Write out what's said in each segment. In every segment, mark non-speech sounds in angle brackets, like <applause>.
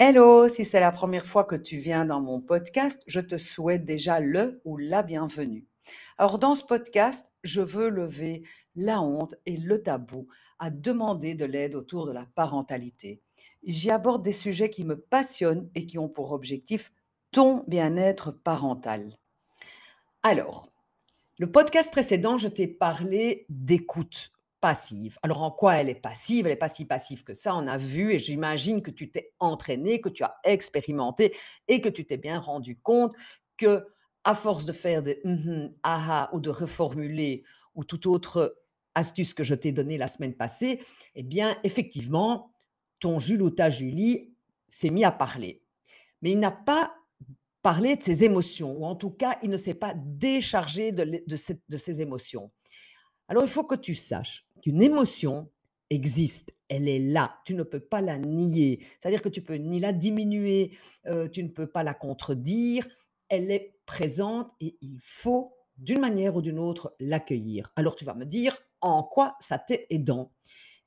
Hello, si c'est la première fois que tu viens dans mon podcast, je te souhaite déjà le ou la bienvenue. Alors dans ce podcast, je veux lever la honte et le tabou à demander de l'aide autour de la parentalité. J'y aborde des sujets qui me passionnent et qui ont pour objectif ton bien-être parental. Alors, le podcast précédent, je t'ai parlé d'écoute passive. Alors en quoi elle est passive? Elle est pas si passive que ça, on a vu, et j'imagine que tu t'es entraîné, que tu as expérimenté et que tu t'es bien rendu compte que à force de faire des mmh aha ou de reformuler ou toute autre astuce que je t'ai donnée la semaine passée, eh bien effectivement, ton Jules ou ta Julie s'est mis à parler. Mais il n'a pas parlé de ses émotions, ou en tout cas, il ne s'est pas déchargé de ses émotions. Alors il faut que tu saches qu'une émotion existe, elle est là, tu ne peux pas la nier. C'est-à-dire que tu peux ni la diminuer, euh, tu ne peux pas la contredire, elle est présente et il faut d'une manière ou d'une autre l'accueillir. Alors tu vas me dire en quoi ça t'est aidant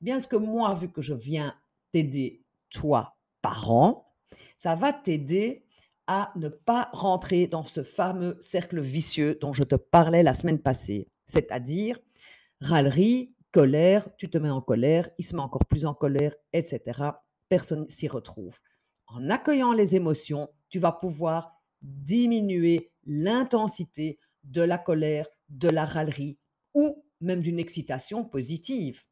Bien ce que moi, vu que je viens t'aider, toi, parent, ça va t'aider à ne pas rentrer dans ce fameux cercle vicieux dont je te parlais la semaine passée. C'est-à-dire râlerie, colère, tu te mets en colère, il se met encore plus en colère, etc. Personne s'y retrouve. En accueillant les émotions, tu vas pouvoir diminuer l'intensité de la colère, de la râlerie ou même d'une excitation positive.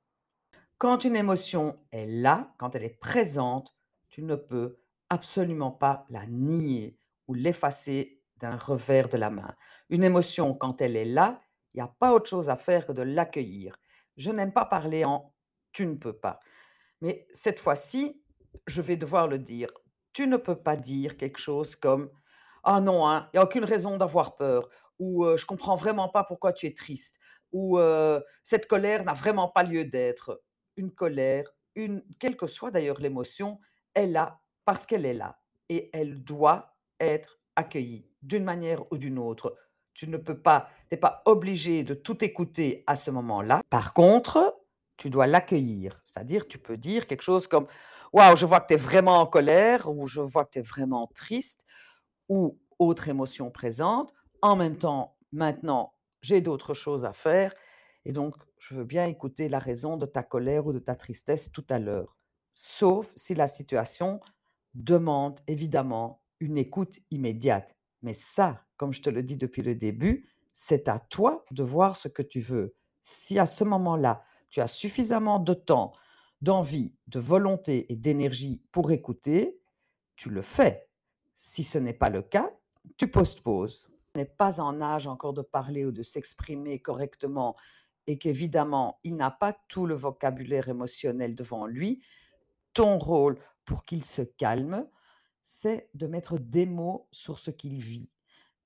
Quand une émotion est là, quand elle est présente, tu ne peux absolument pas la nier ou l'effacer d'un revers de la main. Une émotion, quand elle est là, il n'y a pas autre chose à faire que de l'accueillir. Je n'aime pas parler en tu ne peux pas. Mais cette fois-ci, je vais devoir le dire. Tu ne peux pas dire quelque chose comme Ah non, hein, il n'y a aucune raison d'avoir peur, ou je comprends vraiment pas pourquoi tu es triste, ou Cette colère n'a vraiment pas lieu d'être. Une colère, une, quelle que soit d'ailleurs l'émotion, elle a parce qu'elle est là et elle doit être accueillie d'une manière ou d'une autre. Tu ne peux pas, tu n'es pas obligé de tout écouter à ce moment-là. Par contre, tu dois l'accueillir. C'est-à-dire, tu peux dire quelque chose comme Waouh, je vois que tu es vraiment en colère, ou je vois que tu es vraiment triste, ou autre émotion présente. En même temps, maintenant, j'ai d'autres choses à faire. Et donc, je veux bien écouter la raison de ta colère ou de ta tristesse tout à l'heure. Sauf si la situation demande évidemment une écoute immédiate. Mais ça, comme je te le dis depuis le début, c'est à toi de voir ce que tu veux. Si à ce moment-là, tu as suffisamment de temps, d'envie, de volonté et d'énergie pour écouter, tu le fais. Si ce n'est pas le cas, tu postposes. Tu n'es pas en âge encore de parler ou de s'exprimer correctement et qu'évidemment, il n'a pas tout le vocabulaire émotionnel devant lui, ton rôle pour qu'il se calme, c'est de mettre des mots sur ce qu'il vit.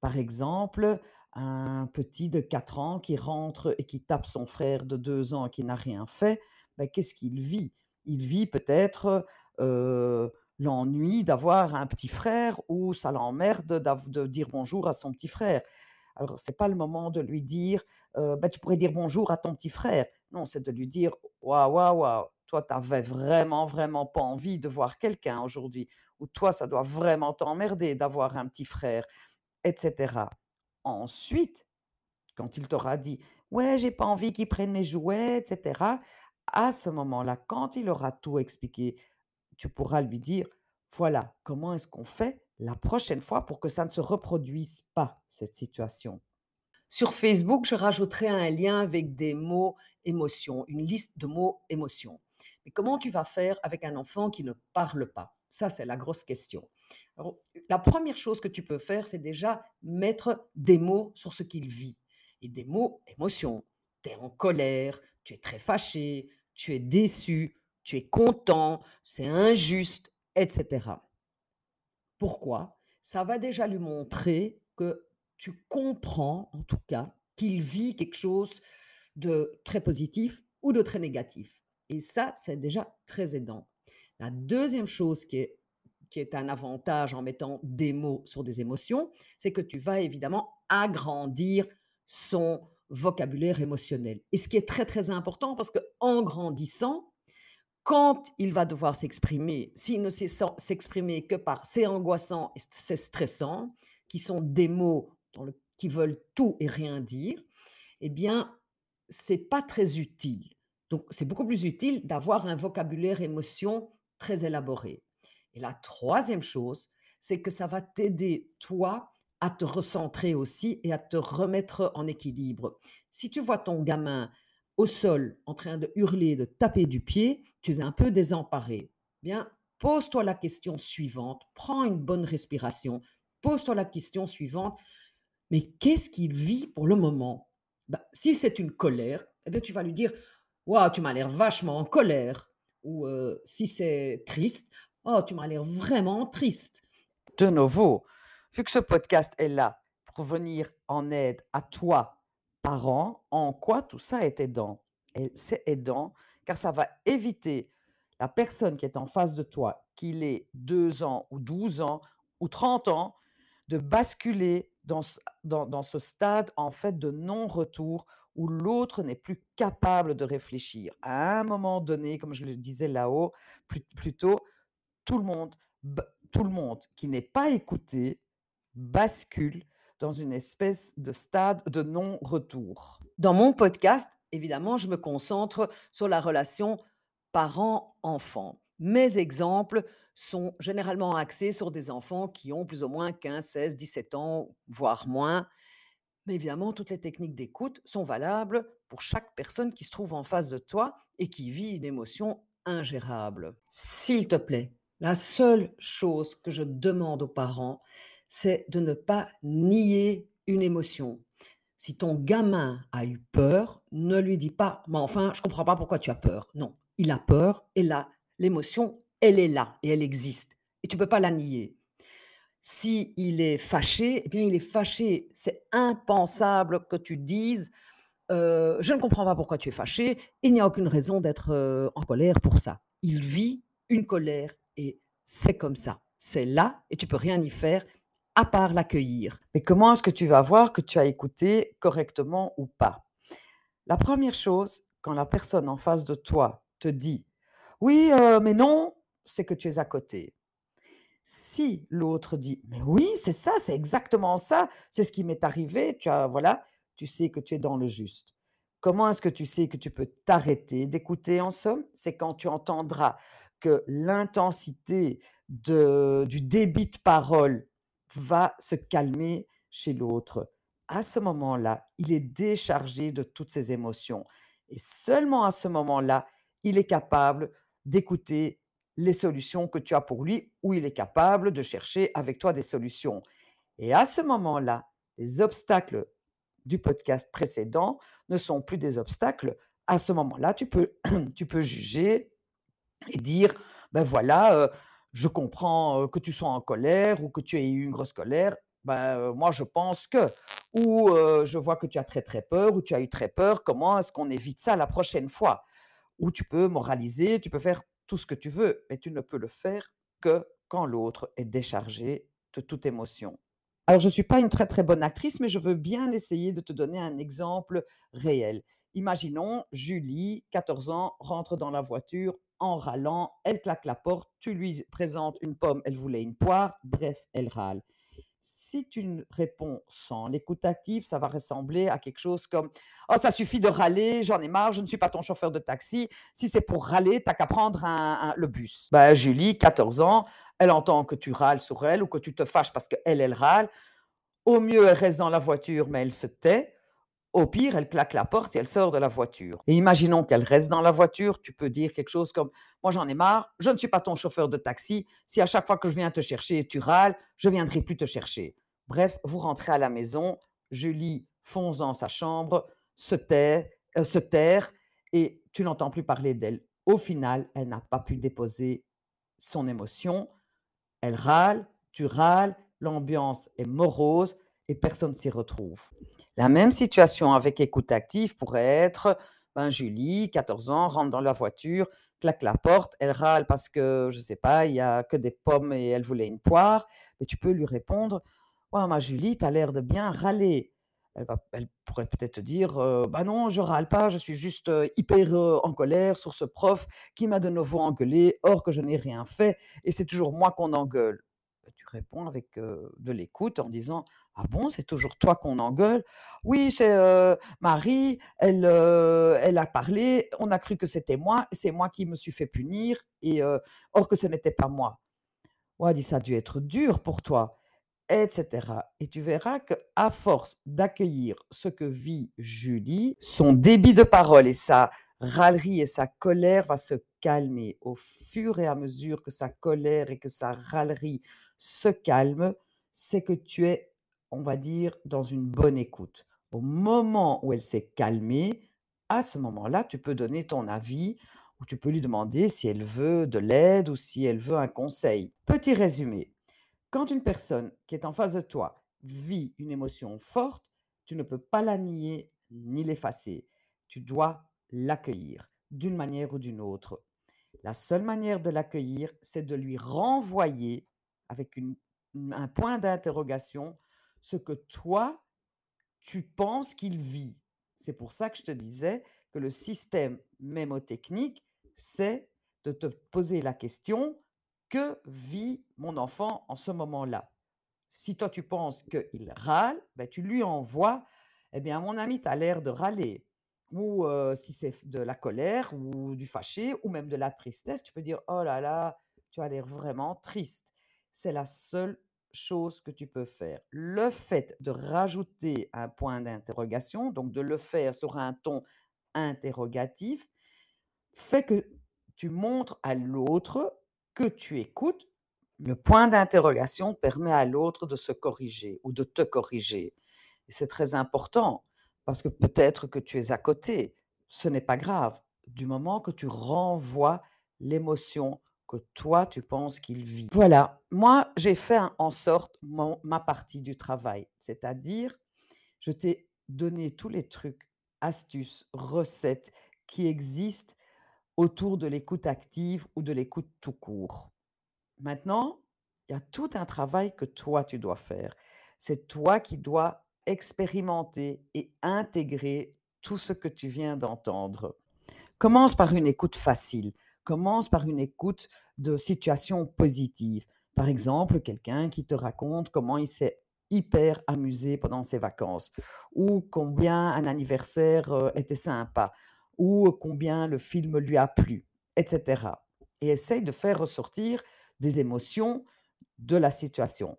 Par exemple, un petit de 4 ans qui rentre et qui tape son frère de 2 ans qui n'a rien fait, ben, qu'est-ce qu'il vit? Il vit peut-être l'ennui d'avoir un petit frère ou ça l'emmerde de dire bonjour à son petit frère. Alors, ce n'est pas le moment de lui dire ben, Tu pourrais dire bonjour à ton petit frère. Non, c'est de lui dire Waouh, waouh, waouh, toi, tu n'avais vraiment, vraiment pas envie de voir quelqu'un aujourd'hui, ou toi, ça doit vraiment t'emmerder d'avoir un petit frère, etc. Ensuite, quand il t'aura dit ouais, j'ai pas envie qu'il prenne mes jouets, etc. À ce moment-là, quand il aura tout expliqué, tu pourras lui dire voilà, comment est-ce qu'on fait la prochaine fois pour que ça ne se reproduise pas, cette situation? Sur Facebook, je rajouterai un lien avec des mots émotions, une liste de mots émotions. Mais comment tu vas faire avec un enfant qui ne parle pas? Ça, c'est la grosse question. la première chose que tu peux faire, c'est déjà mettre des mots sur ce qu'il vit. Et des mots émotions. Tu es en colère, tu es très fâché, tu es déçu, tu es content, c'est injuste, etc. Pourquoi? Ça va déjà lui montrer que tu comprends, en tout cas, qu'il vit quelque chose de très positif ou de très négatif. Et ça, c'est déjà très aidant. La deuxième chose qui est, qui est un avantage en mettant des mots sur des émotions, c'est que tu vas évidemment agrandir son vocabulaire émotionnel. Et ce qui est très très important parce que en grandissant, quand il va devoir s'exprimer, s'il ne sait s'exprimer que par c'est angoissant et c'est stressant, qui sont des mots qui veulent tout et rien dire, eh bien, c'est pas très utile. Donc, c'est beaucoup plus utile d'avoir un vocabulaire émotion très élaboré. Et la troisième chose, c'est que ça va t'aider, toi, à te recentrer aussi et à te remettre en équilibre. Si tu vois ton gamin au sol en train de hurler, de taper du pied, tu es un peu désemparé. Bien, pose-toi la question suivante, prends une bonne respiration, pose-toi la question suivante, mais qu'est-ce qu'il vit pour le moment? Bah, Si c'est une colère, eh bien, tu vas lui dire, Waouh, tu m'as l'air vachement en colère. Ou euh, si c'est triste, oh, tu m'as l'air vraiment triste. De nouveau, vu que ce podcast est là pour venir en aide à toi, parents, en quoi tout ça est aidant? C'est aidant car ça va éviter la personne qui est en face de toi, qu'il ait 2 ans ou 12 ans ou 30 ans, de basculer dans ce, dans, ce stade en fait de non-retour où l'autre n'est plus capable de réfléchir. À un moment donné, comme je le disais là-haut, plutôt, tout le monde, tout le monde qui n'est pas écouté bascule dans une espèce de stade de non-retour. Dans mon podcast, évidemment, je me concentre sur la relation parent-enfant. Mes exemples sont généralement axés sur des enfants qui ont plus ou moins 15, 16, 17 ans, voire moins. Mais évidemment, toutes les techniques d'écoute sont valables pour chaque personne qui se trouve en face de toi et qui vit une émotion ingérable. S'il te plaît, la seule chose que je demande aux parents, c'est de ne pas nier une émotion. Si ton gamin a eu peur, ne lui dis pas, mais enfin, je ne comprends pas pourquoi tu as peur. Non, il a peur et là, l'émotion, elle est là et elle existe. Et tu ne peux pas la nier. Si il est fâché, eh bien, il est fâché. C'est impensable que tu dises Je ne comprends pas pourquoi tu es fâché. Il n'y a aucune raison d'être en colère pour ça. Il vit une colère et c'est comme ça. C'est là et tu peux rien y faire à part l'accueillir. Mais comment est-ce que tu vas voir que tu as écouté correctement ou pas? La première chose, quand la personne en face de toi te dit Oui, mais non, c'est que tu es à côté. Si l'autre dit mais oui, c'est ça, c'est exactement ça, c'est ce qui m'est arrivé, tu as voilà, tu sais que tu es dans le juste. Comment est-ce que tu sais que tu peux t'arrêter d'écouter en somme? C'est quand tu entendras que l'intensité du débit de parole va se calmer chez l'autre. À ce moment-là, il est déchargé de toutes ses émotions. Et seulement à ce moment-là, il est capable d'écouter les solutions que tu as pour lui, ou il est capable de chercher avec toi des solutions. Et à ce moment-là, les obstacles du podcast précédent ne sont plus des obstacles. À ce moment-là, tu peux, <clears throat> tu peux juger et dire, ben voilà, euh, je comprends euh, que tu sois en colère ou que tu aies eu une grosse colère. Ben, euh, moi, je pense que, ou je vois que tu as très très peur, ou tu as eu très peur, comment est-ce qu'on évite ça la prochaine fois? Ou tu peux moraliser, tu peux faire tout ce que tu veux, mais tu ne peux le faire que quand l'autre est déchargé de toute émotion. Alors, je ne suis pas une très très bonne actrice, mais je veux bien essayer de te donner un exemple réel. Imaginons, Julie, 14 ans, rentre dans la voiture en râlant, elle claque la porte, tu lui présentes une pomme, elle voulait une poire, bref, elle râle si tu réponds sans l'écoute active, ça va ressembler à quelque chose comme Oh, ça suffit de râler, j'en ai marre, je ne suis pas ton chauffeur de taxi. Si c'est pour râler, t'as qu'à prendre le bus. Bah, Julie, 14 ans, elle entend que tu râles sur elle ou que tu te fâches parce qu'elle, elle râle. Au mieux, elle reste dans la voiture, mais elle se tait. Au pire, elle claque la porte et elle sort de la voiture. Et imaginons qu'elle reste dans la voiture, tu peux dire quelque chose comme Moi j'en ai marre, je ne suis pas ton chauffeur de taxi. Si à chaque fois que je viens te chercher, tu râles, je viendrai plus te chercher. Bref, vous rentrez à la maison, Julie fonce dans sa chambre, se, tait, euh, se terre et tu n'entends plus parler d'elle. Au final, elle n'a pas pu déposer son émotion. Elle râle, tu râles, l'ambiance est morose et personne s'y retrouve. La même situation avec écoute active pourrait être ben, Julie, 14 ans, rentre dans la voiture, claque la porte, elle râle parce que, je ne sais pas, il n'y a que des pommes et elle voulait une poire. Mais tu peux lui répondre Ouais, ma Julie, tu as l'air de bien râler. Elle va elle pourrait peut-être te dire, heu: «Bah non, je râle pas, je suis juste, heu, hyper, heu, en colère sur ce prof qui m'a de nouveau engueulé, or que je n'ai rien fait et c'est toujours moi qu'on engueule». Tu avec, de l'écoute en disant: «Ah bon, c'est toujours toi qu'on engueule?» «Oui, c'est, Marie, elle, elle a parlé, on a cru que c'était moi, c'est moi qui me suis fait punir et or que ce n'était pas moi». «Ouais», dit, «ça a dû être dur pour toi» et cetera et tu verras qu'à force d'accueillir ce que vit Julie, son débit de parole et sa râlerie et sa colère va se calmer. Au fur et à mesure que sa colère et que sa râlerie se calment, c'est que tu es, on va dire, dans une bonne écoute. Au moment où elle s'est calmée, à ce moment-là, tu peux donner ton avis ou tu peux lui demander si elle veut de l'aide ou si elle veut un conseil. Petit résumé, quand une personne qui est en face de toi vit une émotion forte, tu ne peux pas la nier ni l'effacer. Tu dois l'accueillir d'une manière ou d'une autre. La seule manière de l'accueillir, c'est de lui renvoyer avec un point d'interrogation ce que toi, tu penses qu'il vit. C'est pour ça que je te disais que le système mémotechnique, c'est de te poser la question que vit mon enfant en ce moment-là Si toi tu penses qu'il râle, ben, tu lui envoies Eh bien, mon ami, tu as l'air de râler. Ou euh, si c'est de la colère ou du fâché ou même de la tristesse, tu peux dire Oh là là, tu as l'air vraiment triste. C'est la seule chose que tu peux faire. Le fait de rajouter un point d'interrogation, donc de le faire sur un ton interrogatif, fait que tu montres à l'autre que tu écoutes. Le point d'interrogation permet à l'autre de se corriger ou de te corriger. C'est très important parce que peut-être que tu es à côté. Ce n'est pas grave. Du moment que tu renvoies l'émotion que toi, tu penses qu'il vit. Voilà, moi, j'ai fait en sorte ma partie du travail, c'est-à-dire, je t'ai donné tous les trucs, astuces, recettes qui existent autour de l'écoute active ou de l'écoute tout court. Maintenant, il y a tout un travail que toi, tu dois faire. C'est toi qui dois expérimenter et intégrer tout ce que tu viens d'entendre. Commence par une écoute facile. Commence par une écoute de situation positive. Par exemple, quelqu'un qui te raconte comment il s'est hyper amusé pendant ses vacances, ou combien un anniversaire euh, était sympa, ou combien le film lui a plu, etc. Et essaye de faire ressortir des émotions de la situation.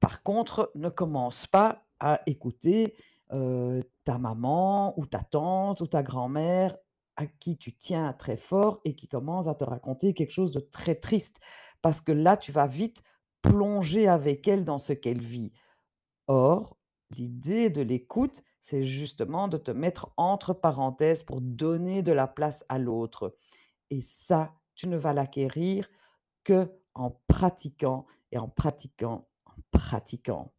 Par contre, ne commence pas à écouter, heu, ta maman ou ta tante ou ta grand-mère à qui tu tiens très fort et qui commence à te raconter quelque chose de très triste. Parce que là, tu vas vite plonger avec elle dans ce qu'elle vit. Or, l'idée de l'écoute, c'est justement de te mettre entre parenthèses pour donner de la place à l'autre et ça, tu ne vas l'acquérir que en pratiquant et en pratiquant, en pratiquant.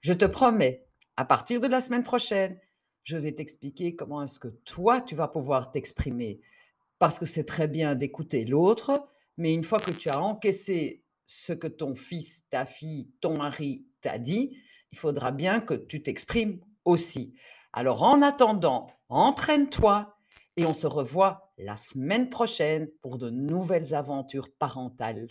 Je te promets, à partir de la semaine prochaine, je vais t'expliquer comment est-ce que toi, tu vas pouvoir t'exprimer. Parce que c'est très bien d'écouter l'autre, mais une fois que tu as encaissé ce que ton fils, ta fille, ton mari t'a dit, il faudra bien que tu t'exprimes aussi. Alors en attendant, entraîne-toi et on se revoit la semaine prochaine pour de nouvelles aventures parentales.